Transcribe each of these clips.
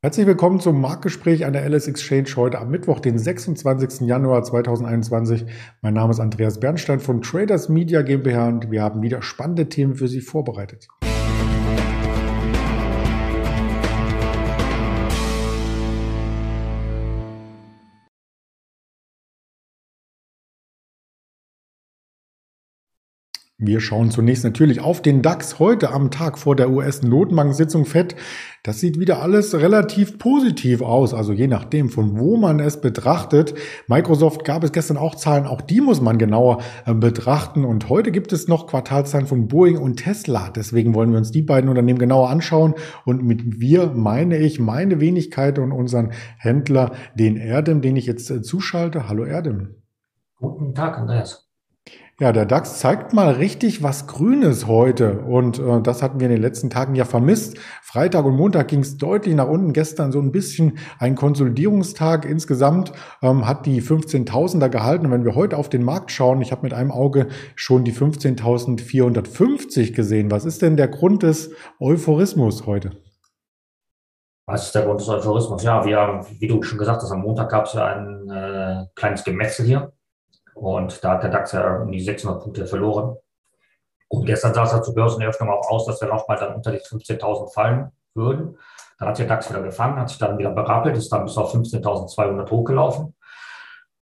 Herzlich willkommen zum Marktgespräch an der LS Exchange heute am Mittwoch, den 26. Januar 2021. Mein Name ist Andreas Bernstein von Traders Media GmbH und wir haben wieder spannende Themen für Sie vorbereitet. Wir schauen zunächst natürlich auf den DAX heute am Tag vor der US-Notenbank-Sitzung FED. Das sieht wieder alles relativ positiv aus, also je nachdem, von wo man es betrachtet. Microsoft gab es gestern auch Zahlen, auch die muss man genauer äh, betrachten. Und heute gibt es noch Quartalzahlen von Boeing und Tesla. Deswegen wollen wir uns die beiden Unternehmen genauer anschauen. Und mit wir meine ich meine Wenigkeit und unseren Händler, den Erdem, den ich jetzt äh, zuschalte. Hallo Erdem. Guten Tag, Andreas. Ja, der DAX zeigt mal richtig was Grünes heute und äh, das hatten wir in den letzten Tagen ja vermisst. Freitag und Montag ging es deutlich nach unten. Gestern so ein bisschen ein Konsolidierungstag. Insgesamt ähm, hat die 15.000er gehalten. Und wenn wir heute auf den Markt schauen, ich habe mit einem Auge schon die 15.450 gesehen. Was ist denn der Grund des Euphorismus heute? Was ist der Grund des Euphorismus? Ja, wir, wie du schon gesagt hast, am Montag gab es ja ein äh, kleines Gemetzel hier und da hat der DAX ja um die 600 Punkte verloren. Und gestern sah es ja zur Börseneröffnung auch aus, dass wir nochmal dann unter die 15.000 fallen würden. Dann hat der DAX wieder gefangen, hat sich dann wieder berappelt, ist dann bis auf 15.200 hochgelaufen.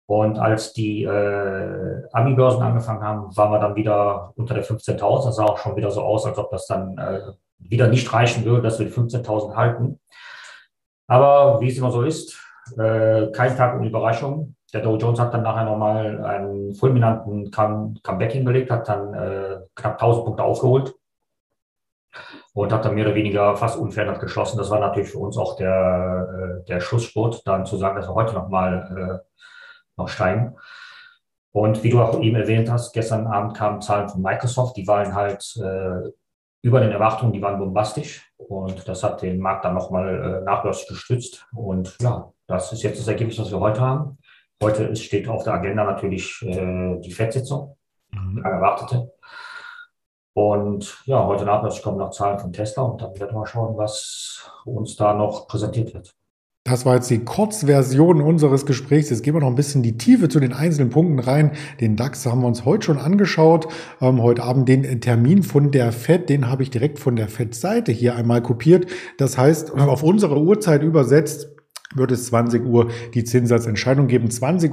Und als die äh, Ami-Börsen angefangen haben, waren wir dann wieder unter der 15.000. Das sah auch schon wieder so aus, als ob das dann äh, wieder nicht reichen würde, dass wir die 15.000 halten. Aber wie es immer so ist, äh, kein Tag ohne Überraschung. Der Dow Jones hat dann nachher nochmal einen fulminanten Comeback hingelegt, hat dann äh, knapp 1000 Punkte aufgeholt und hat dann mehr oder weniger fast unverändert geschlossen. Das war natürlich für uns auch der, äh, der Schlussspurt, dann zu sagen, dass wir heute nochmal äh, noch steigen. Und wie du auch eben erwähnt hast, gestern Abend kamen Zahlen von Microsoft, die waren halt äh, über den Erwartungen, die waren bombastisch. Und das hat den Markt dann nochmal äh, nachläufig gestützt. Und ja, das ist jetzt das Ergebnis, was wir heute haben. Heute steht auf der Agenda natürlich äh, die Fettsitzung, mhm. erwartete. Und ja, heute Nachmittag kommen noch Zahlen von Tesla und dann werden wir schauen, was uns da noch präsentiert wird. Das war jetzt die Kurzversion unseres Gesprächs. Jetzt gehen wir noch ein bisschen die Tiefe zu den einzelnen Punkten rein. Den DAX haben wir uns heute schon angeschaut. Ähm, heute Abend den Termin von der FED, den habe ich direkt von der FED-Seite hier einmal kopiert. Das heißt, auf unsere Uhrzeit übersetzt, wird es 20 Uhr die Zinssatzentscheidung geben. 20.30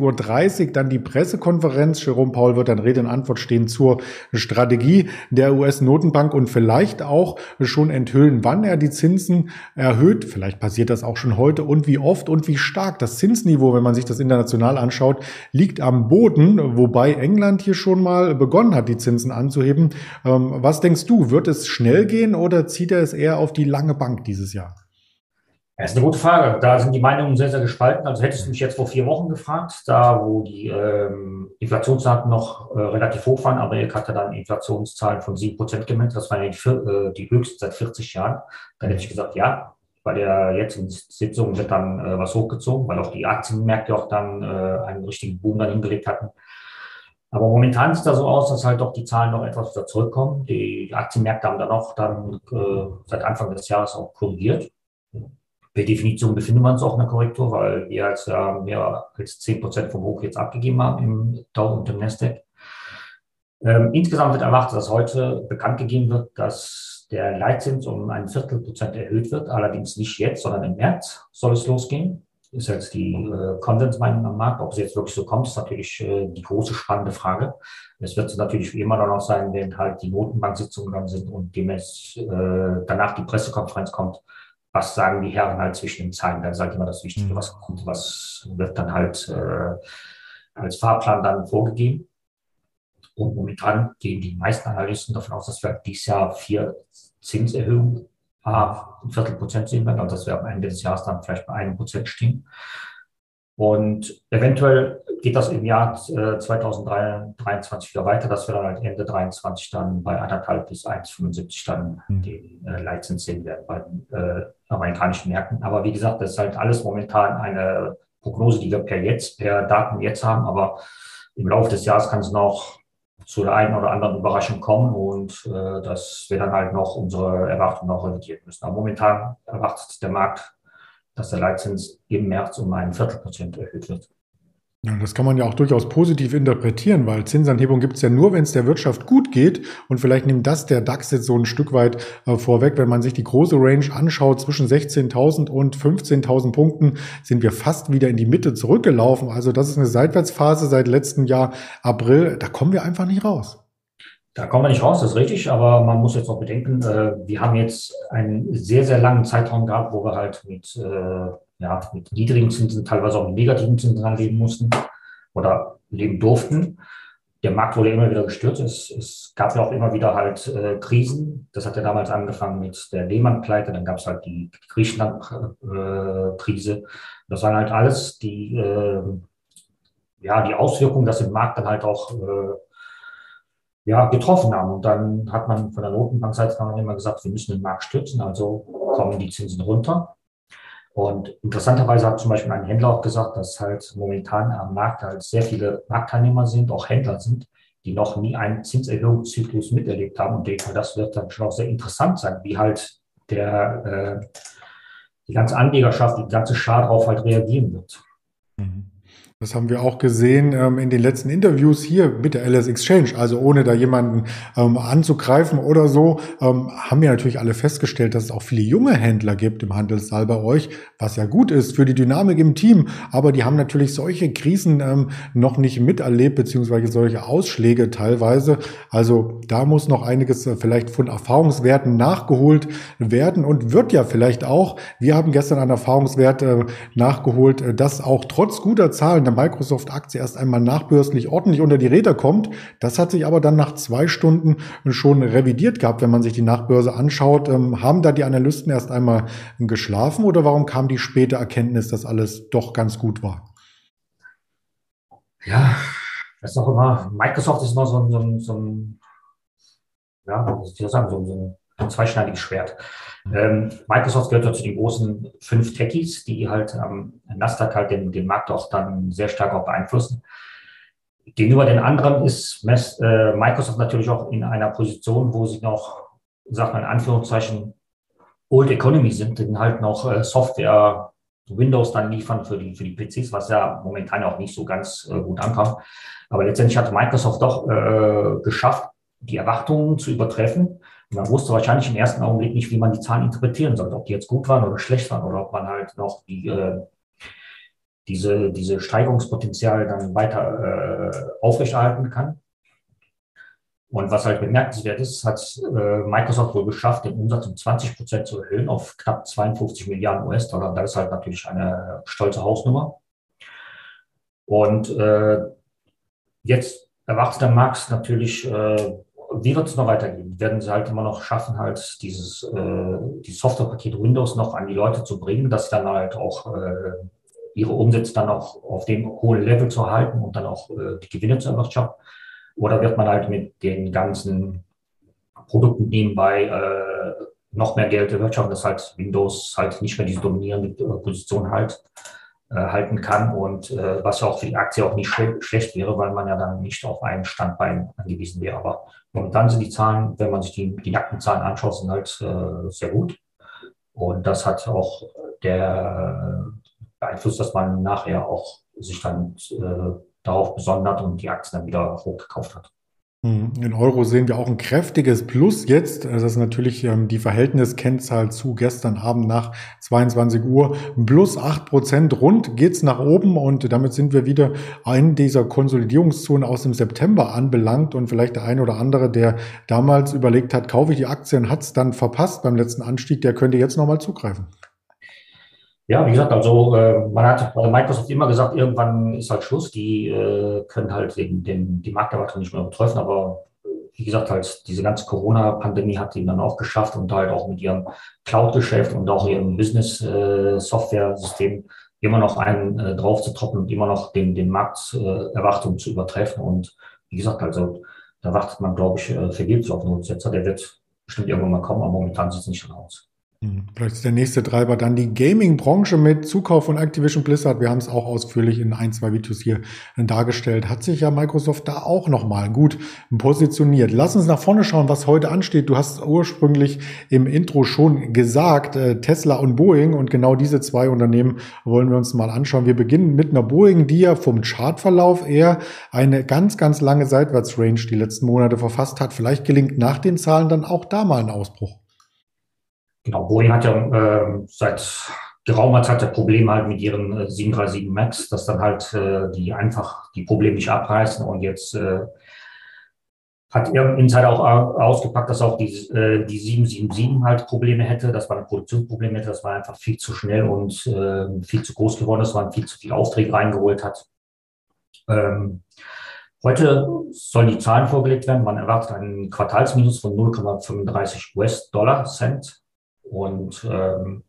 Uhr dann die Pressekonferenz. Jerome Paul wird dann Rede und Antwort stehen zur Strategie der US-Notenbank und vielleicht auch schon enthüllen, wann er die Zinsen erhöht. Vielleicht passiert das auch schon heute und wie oft und wie stark. Das Zinsniveau, wenn man sich das international anschaut, liegt am Boden, wobei England hier schon mal begonnen hat, die Zinsen anzuheben. Ähm, was denkst du? Wird es schnell gehen oder zieht er es eher auf die lange Bank dieses Jahr? Das ist eine gute Frage. Da sind die Meinungen sehr, sehr gespalten. Also hättest du mich jetzt vor vier Wochen gefragt, da wo die ähm, Inflationsdaten noch äh, relativ hoch waren, Amerika hatte dann Inflationszahlen von sieben Prozent gemeldet. Das waren die, äh, die höchsten seit 40 Jahren. Dann hätte ich gesagt, ja, bei der jetzigen Sitzung wird dann äh, was hochgezogen, weil auch die Aktienmärkte auch dann äh, einen richtigen Boom dann hingelegt hatten. Aber momentan sieht das so aus, dass halt doch die Zahlen noch etwas wieder zurückkommen. Die Aktienmärkte haben dann auch dann äh, seit Anfang des Jahres auch korrigiert per Definition befinden wir uns auch in der Korrektur, weil wir jetzt ja mehr als 10 Prozent vom Hoch jetzt abgegeben haben im Dow und im Nasdaq. Ähm, insgesamt wird erwartet, dass heute bekannt gegeben wird, dass der Leitzins um ein Viertel Prozent erhöht wird, allerdings nicht jetzt, sondern im März soll es losgehen. Ist jetzt die äh, Konsensmeinung am Markt. Ob es jetzt wirklich so kommt, ist natürlich äh, die große spannende Frage. Es wird natürlich wie immer auch sein, wenn halt die Notenbanksitzungen dann sind und gemäß äh, danach die Pressekonferenz kommt, was sagen die Herren halt zwischen den Zeilen. Das ist halt immer das Wichtige, mhm. was kommt, was wird dann halt äh, als Fahrplan dann vorgegeben. Und momentan gehen die meisten Analysten davon aus, dass wir dieses Jahr vier Zinserhöhungen ein Viertel Prozent sehen werden, also dass wir am Ende des Jahres dann vielleicht bei einem Prozent stehen. Und eventuell geht das im Jahr äh, 2023 wieder weiter, dass wir dann halt Ende 23 dann bei anderthalb bis 1,75 dann mhm. den äh, Leitzins sehen werden bei den äh, amerikanischen Märkten. Aber wie gesagt, das ist halt alles momentan eine Prognose, die wir per jetzt, per Daten jetzt haben. Aber im Laufe des Jahres kann es noch zu der einen oder anderen Überraschung kommen und äh, dass wir dann halt noch unsere Erwartungen noch revidieren müssen. Aber momentan erwartet der Markt dass der Leitzins im März um ein Viertelprozent erhöht wird. Ja, das kann man ja auch durchaus positiv interpretieren, weil Zinsanhebung gibt es ja nur, wenn es der Wirtschaft gut geht. Und vielleicht nimmt das der DAX jetzt so ein Stück weit äh, vorweg. Wenn man sich die große Range anschaut, zwischen 16.000 und 15.000 Punkten sind wir fast wieder in die Mitte zurückgelaufen. Also das ist eine Seitwärtsphase seit letztem Jahr April. Da kommen wir einfach nicht raus. Da kommen wir nicht raus, das ist richtig, aber man muss jetzt auch bedenken, äh, wir haben jetzt einen sehr, sehr langen Zeitraum gehabt, wo wir halt mit äh, ja, mit niedrigen Zinsen, teilweise auch mit negativen Zinsen leben mussten oder leben durften. Der Markt wurde immer wieder gestürzt. Es, es gab ja auch immer wieder halt äh, Krisen. Das hat ja damals angefangen mit der Lehman-Pleite, dann gab es halt die Griechenland-Krise. Das waren halt alles die, äh, ja, die Auswirkungen, dass im Markt dann halt auch äh, ja, getroffen haben. Und dann hat man von der Notenbankseite immer gesagt, wir müssen den Markt stützen, also kommen die Zinsen runter. Und interessanterweise hat zum Beispiel ein Händler auch gesagt, dass halt momentan am Markt halt sehr viele Marktteilnehmer sind, auch Händler sind, die noch nie einen Zinserhöhungszyklus miterlebt haben. Und denke, das wird dann schon auch sehr interessant sein, wie halt der, äh, die ganze Anlegerschaft, die ganze Schar darauf halt reagieren wird. Mhm. Das haben wir auch gesehen ähm, in den letzten Interviews hier mit der LS Exchange. Also ohne da jemanden ähm, anzugreifen oder so, ähm, haben wir natürlich alle festgestellt, dass es auch viele junge Händler gibt im Handelssaal bei euch, was ja gut ist für die Dynamik im Team. Aber die haben natürlich solche Krisen ähm, noch nicht miterlebt, beziehungsweise solche Ausschläge teilweise. Also da muss noch einiges äh, vielleicht von Erfahrungswerten nachgeholt werden und wird ja vielleicht auch. Wir haben gestern einen Erfahrungswert äh, nachgeholt, äh, dass auch trotz guter Zahlen, Microsoft-Aktie erst einmal nachbörslich ordentlich unter die Räder kommt. Das hat sich aber dann nach zwei Stunden schon revidiert gehabt, wenn man sich die Nachbörse anschaut. Ähm, haben da die Analysten erst einmal geschlafen oder warum kam die späte Erkenntnis, dass alles doch ganz gut war? Ja, das ist auch immer, Microsoft ist immer so ein, so ein, so ein ja, was soll ich sagen, so, so ein zweischneidiges Schwert. Ähm, Microsoft gehört zu den großen fünf Techies, die halt am Nasdaq halt den, den Markt auch dann sehr stark auch beeinflussen. Gegenüber den anderen ist äh, Microsoft natürlich auch in einer Position, wo sie noch, sagt man in Anführungszeichen, Old Economy sind, die halt noch äh, Software, Windows dann liefern für die, für die PCs, was ja momentan auch nicht so ganz äh, gut ankommt. Aber letztendlich hat Microsoft doch äh, geschafft, die Erwartungen zu übertreffen man wusste wahrscheinlich im ersten Augenblick nicht, wie man die Zahlen interpretieren sollte, ob die jetzt gut waren oder schlecht waren oder ob man halt noch die, äh, diese, diese Steigerungspotenzial dann weiter äh, aufrechterhalten kann. Und was halt bemerkenswert ist, hat äh, Microsoft wohl geschafft, den Umsatz um 20 Prozent zu erhöhen auf knapp 52 Milliarden US-Dollar. Das ist halt natürlich eine stolze Hausnummer. Und äh, jetzt erwartet der Markt natürlich äh, wie wird es noch weitergehen? Werden sie halt immer noch schaffen, halt dieses äh, die Softwarepaket Windows noch an die Leute zu bringen, dass sie dann halt auch äh, ihre Umsätze dann auch auf dem hohen Level zu halten und dann auch äh, die Gewinne zu erwirtschaften? Oder wird man halt mit den ganzen Produkten nebenbei äh, noch mehr Geld erwirtschaften, dass halt Windows halt nicht mehr diese dominierende äh, Position halt halten kann und äh, was ja auch für die Aktie auch nicht schle schlecht wäre, weil man ja dann nicht auf einen Standbein angewiesen wäre. Aber momentan sind die Zahlen, wenn man sich die, die nackten Zahlen anschaut, sind halt äh, sehr gut. Und das hat auch der beeinflusst, dass man nachher auch sich dann äh, darauf besondert und die Aktien dann wieder hochgekauft hat. Hm, in Euro sehen wir auch ein kräftiges Plus jetzt. Das ist natürlich ähm, die Verhältniskennzahl zu gestern Abend nach 22 Uhr. Plus acht Prozent rund geht's nach oben und damit sind wir wieder in dieser Konsolidierungszone aus dem September anbelangt und vielleicht der eine oder andere, der damals überlegt hat, kaufe ich die Aktien, hat's dann verpasst beim letzten Anstieg, der könnte jetzt nochmal zugreifen. Ja, wie gesagt, also äh, man hat bei Microsoft immer gesagt, irgendwann ist halt Schluss. Die äh, können halt den, den, die Markterwartung nicht mehr übertreffen, aber äh, wie gesagt, halt diese ganze Corona-Pandemie hat die dann auch geschafft und halt auch mit ihrem Cloud-Geschäft und auch ihrem Business-Software-System äh, immer noch einen äh, drauf zu trocken und immer noch den, den Markterwartungen zu übertreffen. Und wie gesagt, also da wartet man, glaube ich, äh, vergeblich auf einen Umsetzer. Der wird bestimmt irgendwann mal kommen, aber momentan sieht es nicht so aus. Hm, vielleicht ist der nächste Treiber dann die Gaming-Branche mit Zukauf von Activision Blizzard. Wir haben es auch ausführlich in ein, zwei Videos hier dargestellt. Hat sich ja Microsoft da auch nochmal gut positioniert. Lass uns nach vorne schauen, was heute ansteht. Du hast ursprünglich im Intro schon gesagt, äh, Tesla und Boeing und genau diese zwei Unternehmen wollen wir uns mal anschauen. Wir beginnen mit einer Boeing, die ja vom Chartverlauf eher eine ganz, ganz lange Seitwärtsrange die letzten Monate verfasst hat. Vielleicht gelingt nach den Zahlen dann auch da mal ein Ausbruch. Genau, Boeing hat ja äh, seit geraumer Zeit der Probleme halt mit ihren äh, 737 MAX, dass dann halt äh, die einfach die Probleme nicht abreißen und jetzt äh, hat irgendein Insider auch ausgepackt, dass auch die, äh, die 777 halt Probleme hätte, dass man ein Produktionsproblem hätte, dass man einfach viel zu schnell und äh, viel zu groß geworden ist, man viel zu viele Aufträge reingeholt hat. Ähm, heute sollen die Zahlen vorgelegt werden. Man erwartet einen Quartalsminus von 0,35 US-Dollar-Cent und ähm,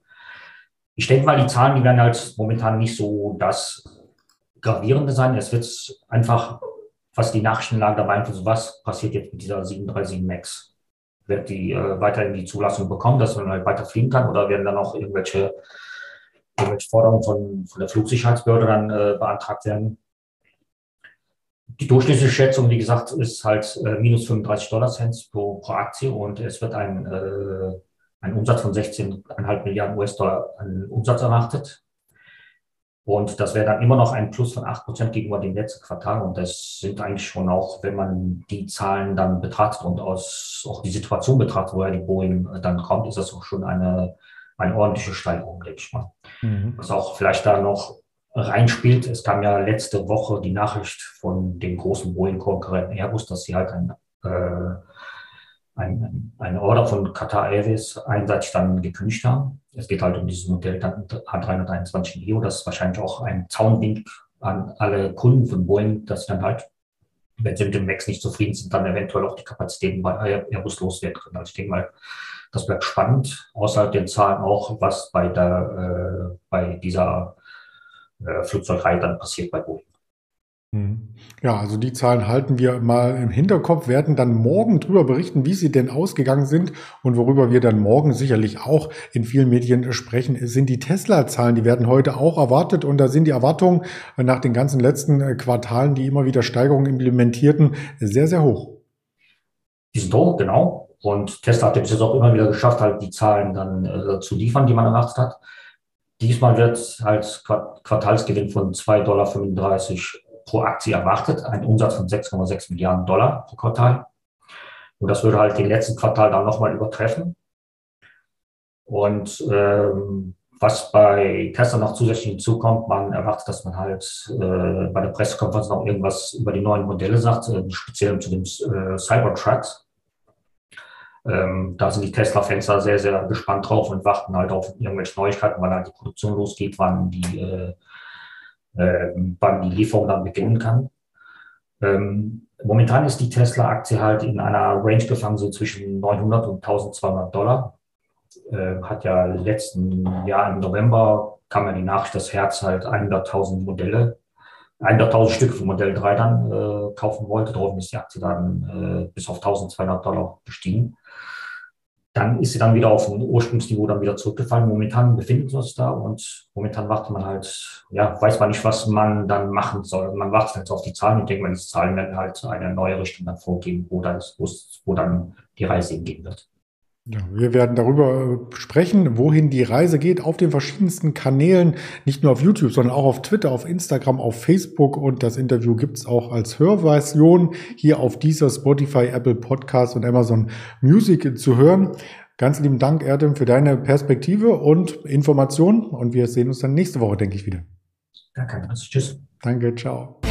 ich denke mal, die Zahlen, die werden halt momentan nicht so das Gravierende sein. Es wird einfach, was die Nachrichtenlage dabei beeinflusst, was passiert jetzt mit dieser 737 MAX? Wird die äh, weiterhin die Zulassung bekommen, dass man halt weiter fliegen kann oder werden dann auch irgendwelche, irgendwelche Forderungen von, von der Flugsicherheitsbehörde dann äh, beantragt werden? Die durchschnittliche Schätzung, wie gesagt, ist halt äh, minus 35 Dollar Cent pro, pro Aktie und es wird ein äh, einen Umsatz von 16,5 Milliarden US-Dollar an Umsatz erwartet. Und das wäre dann immer noch ein Plus von 8 Prozent gegenüber dem letzten Quartal. Und das sind eigentlich schon auch, wenn man die Zahlen dann betrachtet und aus, auch die Situation betrachtet, woher die Boeing dann kommt, ist das auch schon eine, eine ordentliche Steigerung, denke ich mal. Mhm. Was auch vielleicht da noch reinspielt, es kam ja letzte Woche die Nachricht von dem großen Boeing-Konkurrenten Airbus, dass sie halt ein äh, ein, eine Order von Qatar Airways einseitig dann gekündigt haben. Es geht halt um dieses Modell A321 Neo. Das ist wahrscheinlich auch ein Zaunwink an alle Kunden von Boeing, dass sie dann halt, wenn sie mit dem Max nicht zufrieden sind, dann eventuell auch die Kapazitäten bei Airbus loswerden können. Also ich denke mal, das bleibt spannend. Außerhalb den Zahlen auch, was bei der, äh, bei dieser äh, Flugzeugreihe dann passiert bei Boeing. Mhm. Ja, also die Zahlen halten wir mal im Hinterkopf, werden dann morgen drüber berichten, wie sie denn ausgegangen sind und worüber wir dann morgen sicherlich auch in vielen Medien sprechen, sind die Tesla-Zahlen. Die werden heute auch erwartet und da sind die Erwartungen nach den ganzen letzten äh, Quartalen, die immer wieder Steigerungen implementierten, sehr, sehr hoch. Die sind hoch, genau. Und Tesla hat es auch immer wieder geschafft, halt die Zahlen dann äh, zu liefern, die man erwartet hat. Diesmal wird halt Quartalsgewinn von 2,35 Dollar pro Aktie erwartet, ein Umsatz von 6,6 Milliarden Dollar pro Quartal. Und das würde halt den letzten Quartal dann nochmal übertreffen. Und ähm, was bei Tesla noch zusätzlich hinzukommt, man erwartet, dass man halt äh, bei der Pressekonferenz noch irgendwas über die neuen Modelle sagt, äh, speziell zu den äh, Cybertrucks. Ähm, da sind die Tesla-Fans sehr, sehr gespannt drauf und warten halt auf irgendwelche Neuigkeiten, wann halt die Produktion losgeht, wann die äh, wann die Lieferung dann beginnen kann. Ähm, momentan ist die Tesla-Aktie halt in einer Range gefangen, so zwischen 900 und 1200 Dollar. Äh, hat ja letzten Jahr im November kam ja die Nachricht, dass Herz halt 100.000 Modelle, 100.000 Stück von Modell 3 dann äh, kaufen wollte. Daraufhin ist die Aktie dann äh, bis auf 1200 Dollar gestiegen. Dann ist sie dann wieder auf ein Ursprungsniveau dann wieder zurückgefallen. Momentan befinden wir uns da und momentan wartet man halt, ja, weiß man nicht, was man dann machen soll. Man wartet halt auf die Zahlen und denkt mal, diese Zahlen werden halt eine neue Richtung dann vorgeben, wo dann, wo dann die Reise hingehen wird. Ja, wir werden darüber äh, sprechen, wohin die Reise geht, auf den verschiedensten Kanälen, nicht nur auf YouTube, sondern auch auf Twitter, auf Instagram, auf Facebook und das Interview gibt's auch als Hörversion hier auf dieser Spotify, Apple Podcast und Amazon Music zu hören. Ganz lieben Dank, Erdem, für deine Perspektive und Informationen und wir sehen uns dann nächste Woche, denke ich, wieder. Danke, tschüss. Danke, ciao.